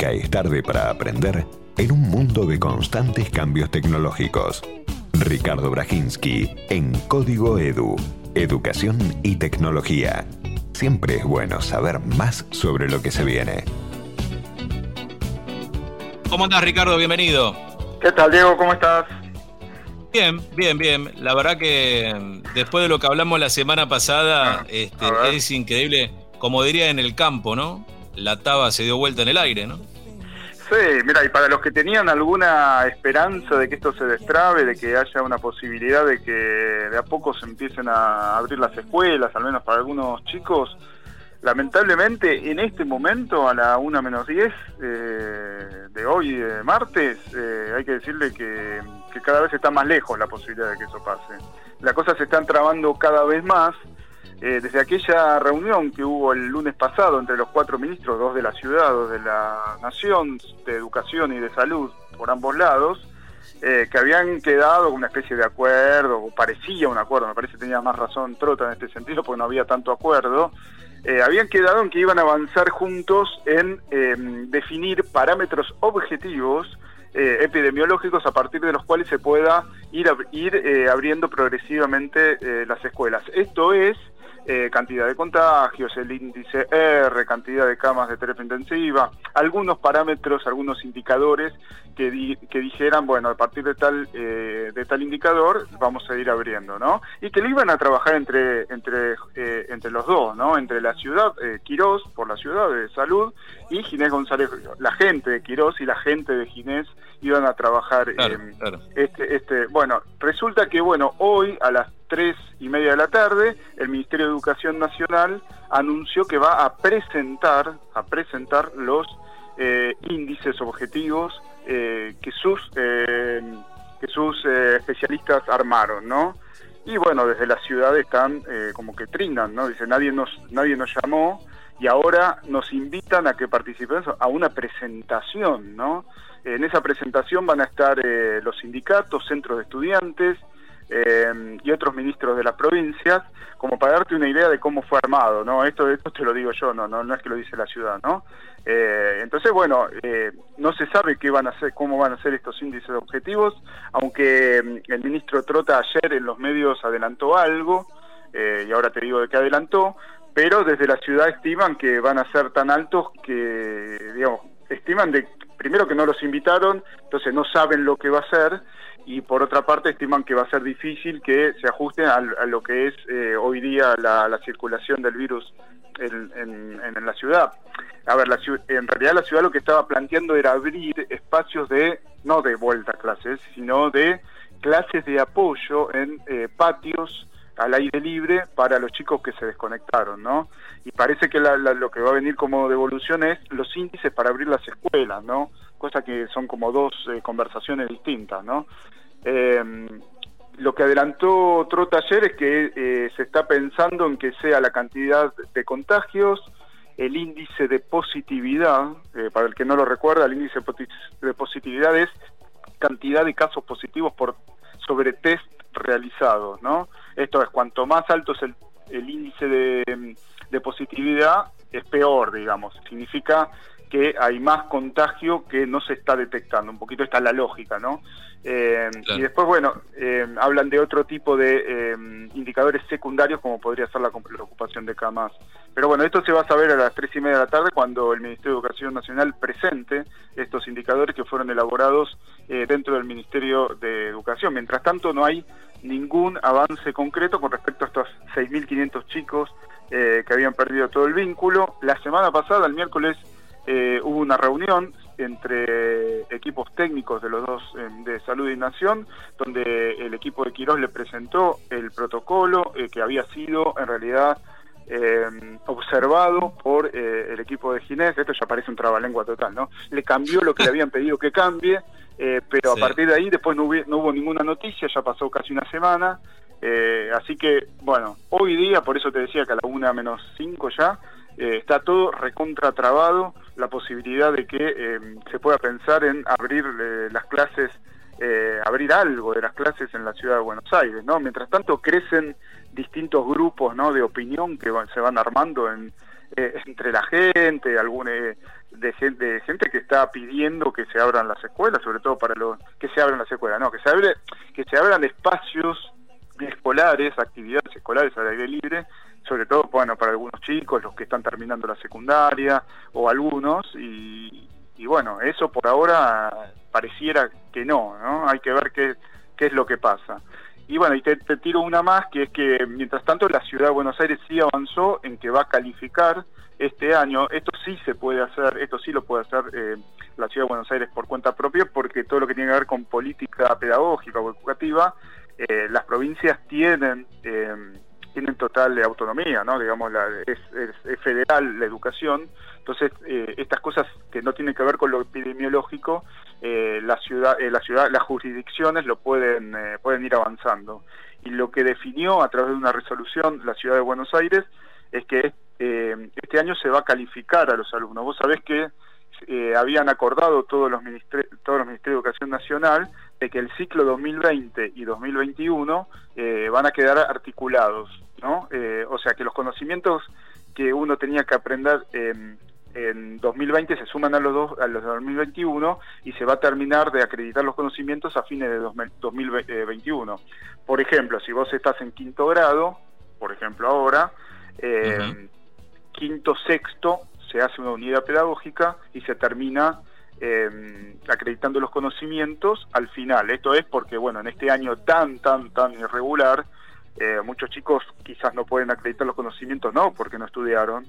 Nunca es tarde para aprender en un mundo de constantes cambios tecnológicos. Ricardo Brajinski en Código Edu. Educación y tecnología. Siempre es bueno saber más sobre lo que se viene. ¿Cómo andás, Ricardo? Bienvenido. ¿Qué tal, Diego? ¿Cómo estás? Bien, bien, bien. La verdad que mm, después de lo que hablamos la semana pasada, Ah, este, es increíble, como diría en el campo, ¿no? La taba se dio vuelta en el aire, ¿no? Sí, mira, y para los que tenían alguna esperanza de que esto se destrabe, de que haya una posibilidad de que de a poco se empiecen a abrir las escuelas, al menos para algunos chicos, lamentablemente en este momento, a la 1 menos 10 eh, de hoy, de martes, eh, hay que decirle que, que cada vez está más lejos la posibilidad de que eso pase. Las cosas se están trabando cada vez más. Eh, desde aquella reunión que hubo el lunes pasado entre los cuatro ministros, dos de la ciudad, dos de la nación, de educación y de salud, por ambos lados, eh, que habían quedado con una especie de acuerdo, o parecía un acuerdo, me parece que tenía más razón Trota en este sentido, porque no había tanto acuerdo, eh, habían quedado en que iban a avanzar juntos en eh, definir parámetros objetivos eh, epidemiológicos a partir de los cuales se pueda ir, ir eh, abriendo progresivamente eh, las escuelas. Esto es eh, cantidad de contagios, el índice R, cantidad de camas de terapia intensiva, algunos parámetros, algunos indicadores que, di- que dijeran, bueno, a partir de tal eh, de tal indicador vamos a ir abriendo, ¿no? Y que lo iban a trabajar entre entre eh, entre los dos, ¿no? Entre la ciudad, eh, Quirós, por la ciudad de salud, y Ginés González, la gente de Quirós y la gente de Ginés iban a trabajar Claro, eh, claro. este, este, bueno, resulta que bueno, hoy a las tres y media de la tarde, el Ministerio de Educación Nacional anunció que va a presentar, a presentar los eh, índices objetivos eh, que sus eh, que sus especialistas armaron, ¿no? Y bueno, desde la ciudad están como que trindan, ¿no? Dice, nadie nos, nadie nos llamó y ahora nos invitan a que participemos a una presentación, ¿no? En esa presentación van a estar los sindicatos, centros de estudiantes eh, y otros ministros de las provincias, como para darte una idea de cómo fue armado, ¿no? Esto, esto te lo digo yo, no, no, no es que lo dice la ciudad, ¿no? Eh, entonces, bueno, eh, no se sabe qué van a hacer, cómo van a ser estos índices objetivos, aunque mm, el ministro Trota ayer en los medios adelantó algo, eh, y ahora te digo de qué adelantó, pero desde la ciudad estiman que van a ser tan altos que, digamos, estiman de primero que no los invitaron, entonces no saben lo que va a ser, y por otra parte estiman que va a ser difícil que se ajusten al- a, lo que es eh, hoy día la, la circulación del virus en, en- en la ciudad. A ver, la en realidad la ciudad lo que estaba planteando era abrir espacios de, no de vuelta a clases, sino de clases de apoyo en eh, patios al aire libre para los chicos que se desconectaron, ¿no? Y parece que la- la- lo que va a venir como devolución es los índices para abrir las escuelas, ¿no? Cosa que son como dos eh, conversaciones distintas, ¿no? Eh, lo que adelantó Trota ayer es que eh, se está pensando en que sea la cantidad de contagios, el índice de positividad, eh, para el que no lo recuerda, el índice de positividad es cantidad de casos positivos por sobre test realizados, ¿no? Esto es, cuanto más alto es el, el índice de, de positividad, es peor, digamos. Significa que hay más contagio que no se está detectando. Un poquito está la lógica, ¿no? Eh, Claro. Y después, bueno, eh, hablan de otro tipo de eh, indicadores secundarios, como podría ser la, la ocupación de camas. Pero bueno, esto se va a saber a las tres y media de la tarde cuando el Ministerio de Educación Nacional presente estos indicadores que fueron elaborados eh, dentro del Ministerio de Educación. Mientras tanto, no hay ningún avance concreto con respecto a estos 6.500 chicos eh, que habían perdido todo el vínculo. La semana pasada, el miércoles, eh, hubo una reunión entre equipos técnicos de los dos eh, de salud y nación, donde el equipo de Quirós le presentó el protocolo eh, que había sido en realidad eh, observado por eh, el equipo de Ginés, esto ya parece un trabalengua total, ¿no? Le cambió lo que le habían pedido que cambie, eh, pero Sí. a partir de ahí después no, hubi- no hubo ninguna noticia, ya pasó casi una semana, eh, así que, bueno, hoy día, por eso te decía que a la una menos cinco ya, eh, está todo recontratrabado, la posibilidad de que eh, se pueda pensar en abrir eh, las clases, eh, abrir algo de las clases en la ciudad de Buenos Aires, ¿no? Mientras tanto crecen distintos grupos, ¿no? De opinión que van- se van armando en, entre la gente, alguna de gente, de gente que está pidiendo que se abran las escuelas, sobre todo para los que se abran las escuelas, no, que se abre, que se abran espacios escolares, actividades escolares al aire libre, sobre todo bueno para algunos chicos, los que están terminando la secundaria o algunos y, y bueno, eso por ahora pareciera que no, ¿no? Hay que ver qué, qué es lo que pasa. Y bueno, y te, tiro una más, que es que mientras tanto la ciudad de Buenos Aires sí avanzó en que va a calificar este año. Esto sí se puede hacer, esto sí lo puede hacer eh, la ciudad de Buenos Aires por cuenta propia, porque todo lo que tiene que ver con política pedagógica o educativa, eh, las provincias tienen... Eh, tienen total autonomía, ¿no? Digamos, la, es, federal la educación, entonces estas cosas que no tienen que ver con lo epidemiológico eh, la ciudad, eh, la ciudad, las jurisdicciones lo pueden, eh, pueden ir avanzando. Y lo que definió a través de una resolución la ciudad de Buenos Aires es que este año se va a calificar a los alumnos. Vos sabés que habían acordado todos los, todos los ministerios de Educación Nacional de que el ciclo 2020 y 2021 van a quedar articulados, ¿no? o sea que los conocimientos que uno tenía que aprender en 2020 se suman a los dos a los de 2021 y se va a terminar de acreditar los conocimientos a fines de 2021. Por ejemplo, si vos estás en quinto grado, por ejemplo ahora, eh, quinto sexto se hace una unidad pedagógica y se termina eh, acreditando los conocimientos al final. Esto es porque, bueno, en este año tan, tan, tan irregular, eh, muchos chicos quizás no pueden acreditar los conocimientos, no porque no estudiaron,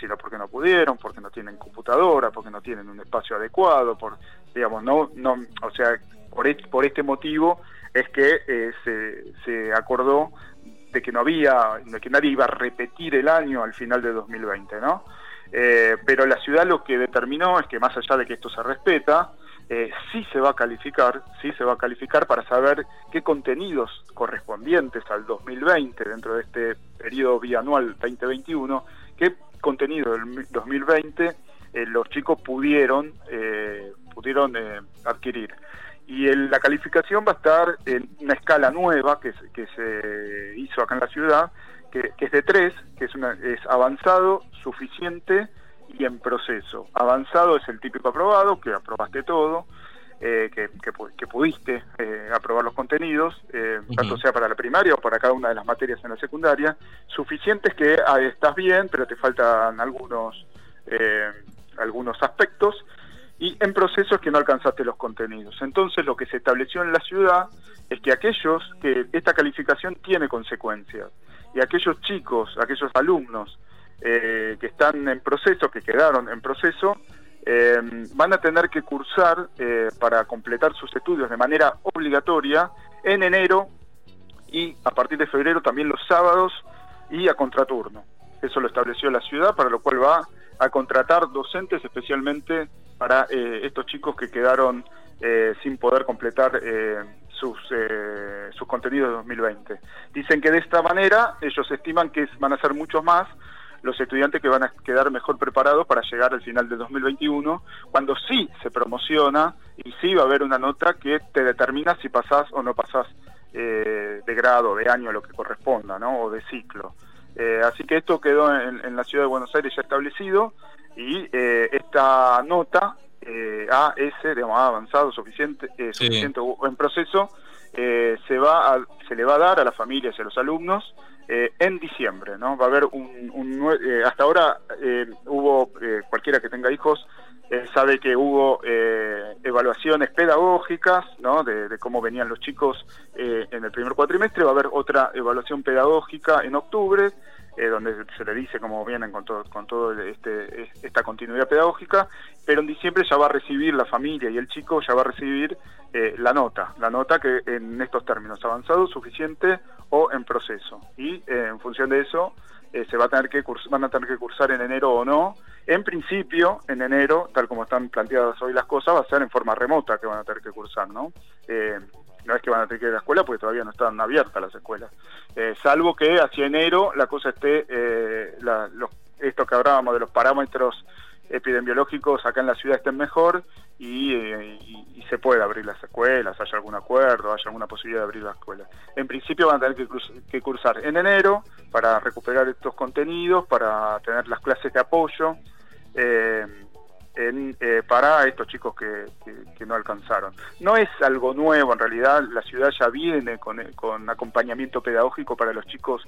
sino porque no pudieron, porque no tienen computadora, porque no tienen un espacio adecuado, por digamos no no, o sea, por este, por este motivo es que eh, se, se acordó de que no había, de que nadie iba a repetir el año al final de 2020, ¿no? Eh, pero la ciudad lo que determinó es que más allá de que esto se respeta, eh, sí se va a calificar, sí se va a calificar para saber qué contenidos correspondientes al 2020 dentro de este periodo bianual 2021, qué contenido del 2020 eh, los chicos pudieron, eh, pudieron eh, adquirir. Y la calificación va a estar en una escala nueva que, que se hizo acá en la ciudad, que, es de tres, que es, una, es avanzado, suficiente y en proceso. Avanzado es el típico aprobado, que aprobaste todo, que, que, pudiste aprobar los contenidos, tanto sea para la primaria o para cada una de las materias en la secundaria. Suficiente es que ah, estás bien, pero te faltan algunos, eh, algunos aspectos. Y en procesos que no alcanzaste los contenidos. Entonces lo que se estableció en la ciudad es que aquellos, que esta calificación tiene consecuencias, y aquellos chicos, aquellos alumnos eh, que están en proceso, que quedaron en proceso, eh, van a tener que cursar eh, para completar sus estudios de manera obligatoria en enero y a partir de febrero también los sábados y a contraturno. Eso lo estableció la ciudad, para lo cual va a contratar docentes especialmente para eh, estos chicos que quedaron sin poder completar sus, sus contenidos de 2020. Dicen que de esta manera ellos estiman que van a ser muchos más los estudiantes que van a quedar mejor preparados para llegar al final de 2021, cuando sí se promociona y sí va a haber una nota que te determina si pasás o no pasás eh, de grado, de año, lo que corresponda, ¿no? o de ciclo. Eh, así que esto quedó en, la ciudad de Buenos Aires ya establecido y eh, esta nota AS, digamos, avanzado, suficiente, suficiente o en proceso, se, va se le va a dar a las familias y a los alumnos eh, en diciembre, ¿no? Va a haber un, eh, hasta ahora eh, hubo cualquiera que tenga hijos sabe que hubo evaluaciones pedagógicas, ¿no? De, cómo venían los chicos en el primer cuatrimestre, va a haber otra evaluación pedagógica en octubre, donde se le dice cómo vienen con todo, con todo este, esta continuidad pedagógica, pero en diciembre ya va a recibir la familia y el chico ya va a recibir la nota, la nota que en estos términos avanzado, suficiente o en proceso. Y eh, en función de eso eh, se va a tener que van a tener que cursar en enero o no. En principio, en enero, tal como están planteadas hoy las cosas, va a ser en forma remota que van a tener que cursar, ¿no? Eh, no es que van a tener que ir a la escuela porque todavía no están abiertas las escuelas. salvo que hacia enero la cosa esté, la, esto que hablábamos de los parámetros epidemiológicos acá en la ciudad estén mejor y, se pueda abrir las escuelas, haya algún acuerdo, haya alguna posibilidad de abrir las escuelas. En principio van a tener que, cursar en enero para recuperar estos contenidos, para tener las clases de apoyo. Eh, eh, para estos chicos que, no alcanzaron. No es algo nuevo, en realidad la ciudad ya viene con, con acompañamiento pedagógico para los chicos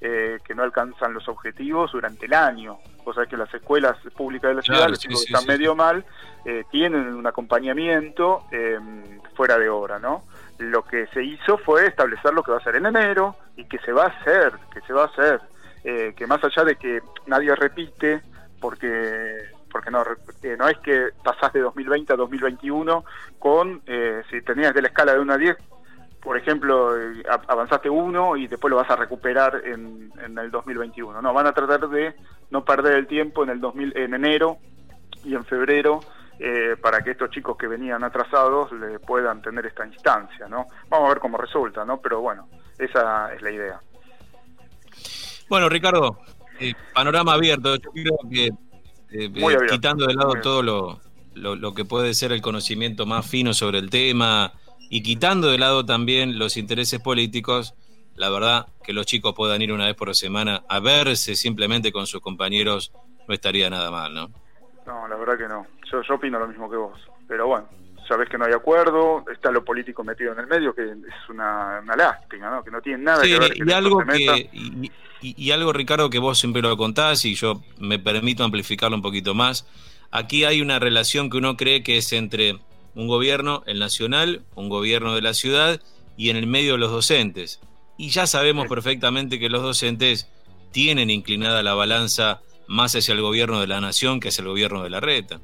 eh, que no alcanzan los objetivos durante el año. O sea que las escuelas públicas de la ciudad, los chicos que están medio mal, eh, tienen un acompañamiento em, fuera de hora, ¿no? Lo que se hizo fue establecer lo que va a ser en enero y que se va a hacer, que se va a hacer, que más allá de que nadie repite, porque porque no, eh, no es que pasás de 2020 a 2021 con, eh, si tenías de la escala de 1 a 10, por ejemplo, eh, avanzaste uno y después lo vas a recuperar en, el 2021. No, van a tratar de no perder el tiempo en el 2000, en enero y en febrero para que estos chicos que venían atrasados le puedan tener esta instancia, ¿no? Vamos a ver cómo resulta, ¿no? Pero bueno, esa es la idea. Bueno, Ricardo, panorama abierto. Yo creo que eh, eh, quitando de lado todo lo, lo, que puede ser el conocimiento más fino sobre el tema y quitando de lado también los intereses políticos, la verdad que los chicos puedan ir una vez por semana a verse simplemente con sus compañeros no estaría nada mal, ¿no? No, la verdad que no. Yo, yo opino lo mismo que vos. Pero bueno, sabes que no hay acuerdo, está lo político metido en el medio, que es una, lástima, ¿no? Que no tiene nada que ver. y algo que, y, algo, Ricardo, que vos siempre lo contás y yo me permito amplificarlo un poquito más. Aquí hay una relación que uno cree que es entre un gobierno, el nacional, un gobierno de la ciudad y en el medio los docentes. Y ya sabemos perfectamente que los docentes tienen inclinada la balanza más hacia el gobierno de la nación que hacia el gobierno de la reta.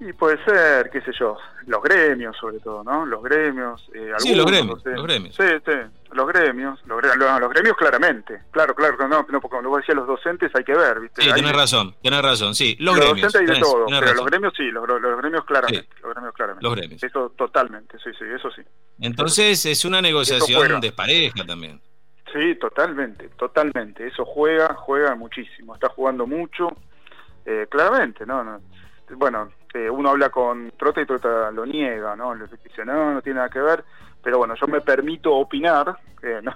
Y puede ser, qué sé yo, los gremios sobre todo, ¿no? Los gremios. Eh, sí, los gremios, los gremios. Sí, sí, los gremios, los, los, gremios claramente. Claro, claro, no, no porque como vos decías los docentes hay que ver, ¿viste? Sí, tenés razón, tenés razón, sí. Los, gremios. docentes hay de todo, pero los gremios sí, los, gremios claramente. Los gremios claramente. Los gremios. Eso totalmente, sí, sí, eso sí. Entonces es una negociación despareja también. Sí, totalmente, totalmente. Eso juega, juega muchísimo. Está jugando mucho, eh, claramente, ¿no? no bueno, eh, uno habla con Trota y Trota lo niega, ¿no? Le dice, no, no tiene nada que ver, pero bueno, yo me permito opinar, eh, ¿no?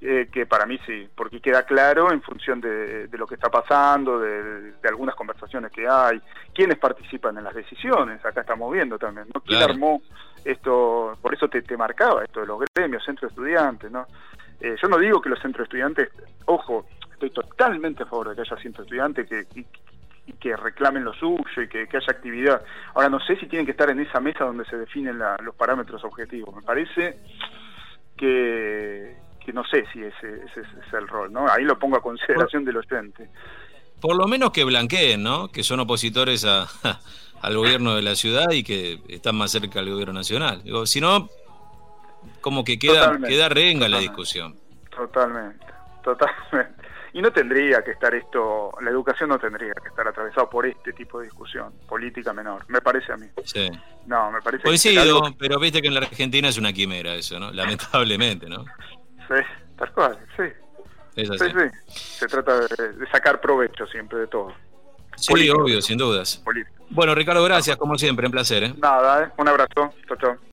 Eh, que para mí sí, porque queda claro en función de, lo que está pasando, de, algunas conversaciones que hay, quiénes participan en las decisiones, acá estamos viendo también, ¿no? ¿Quién armó esto? Por eso te, te marcaba esto de los gremios, centros estudiantes, ¿no? yo no digo que los centros estudiantes, ojo, estoy totalmente a favor de que haya centros estudiantes que, y que reclamen lo suyo y que, haya actividad. Ahora, no sé si tienen que estar en esa mesa donde se definen los parámetros objetivos. Me parece que, que no sé si ese, es el rol, ¿no? Ahí lo pongo a consideración del oyente. Por lo menos que blanqueen, ¿no? Que son opositores a, al gobierno de la ciudad y que están más cerca del gobierno nacional. Digo, si no, como que queda, queda renga la discusión. Totalmente, totalmente. Y no tendría que estar esto, la educación no tendría que estar atravesado por este tipo de discusión política menor, me parece a mí. Sí. No, me parece Coincido, pero viste que en la Argentina es una quimera eso, ¿no? Lamentablemente, ¿no? Sí, tal cual, sí. Es así. Sí, sí. Se trata de, sacar provecho siempre de todo. Sí, obvio, sin dudas. Bueno, Ricardo, gracias, como siempre, un placer. ¿eh? Nada, ¿eh? un abrazo. Chau, chau.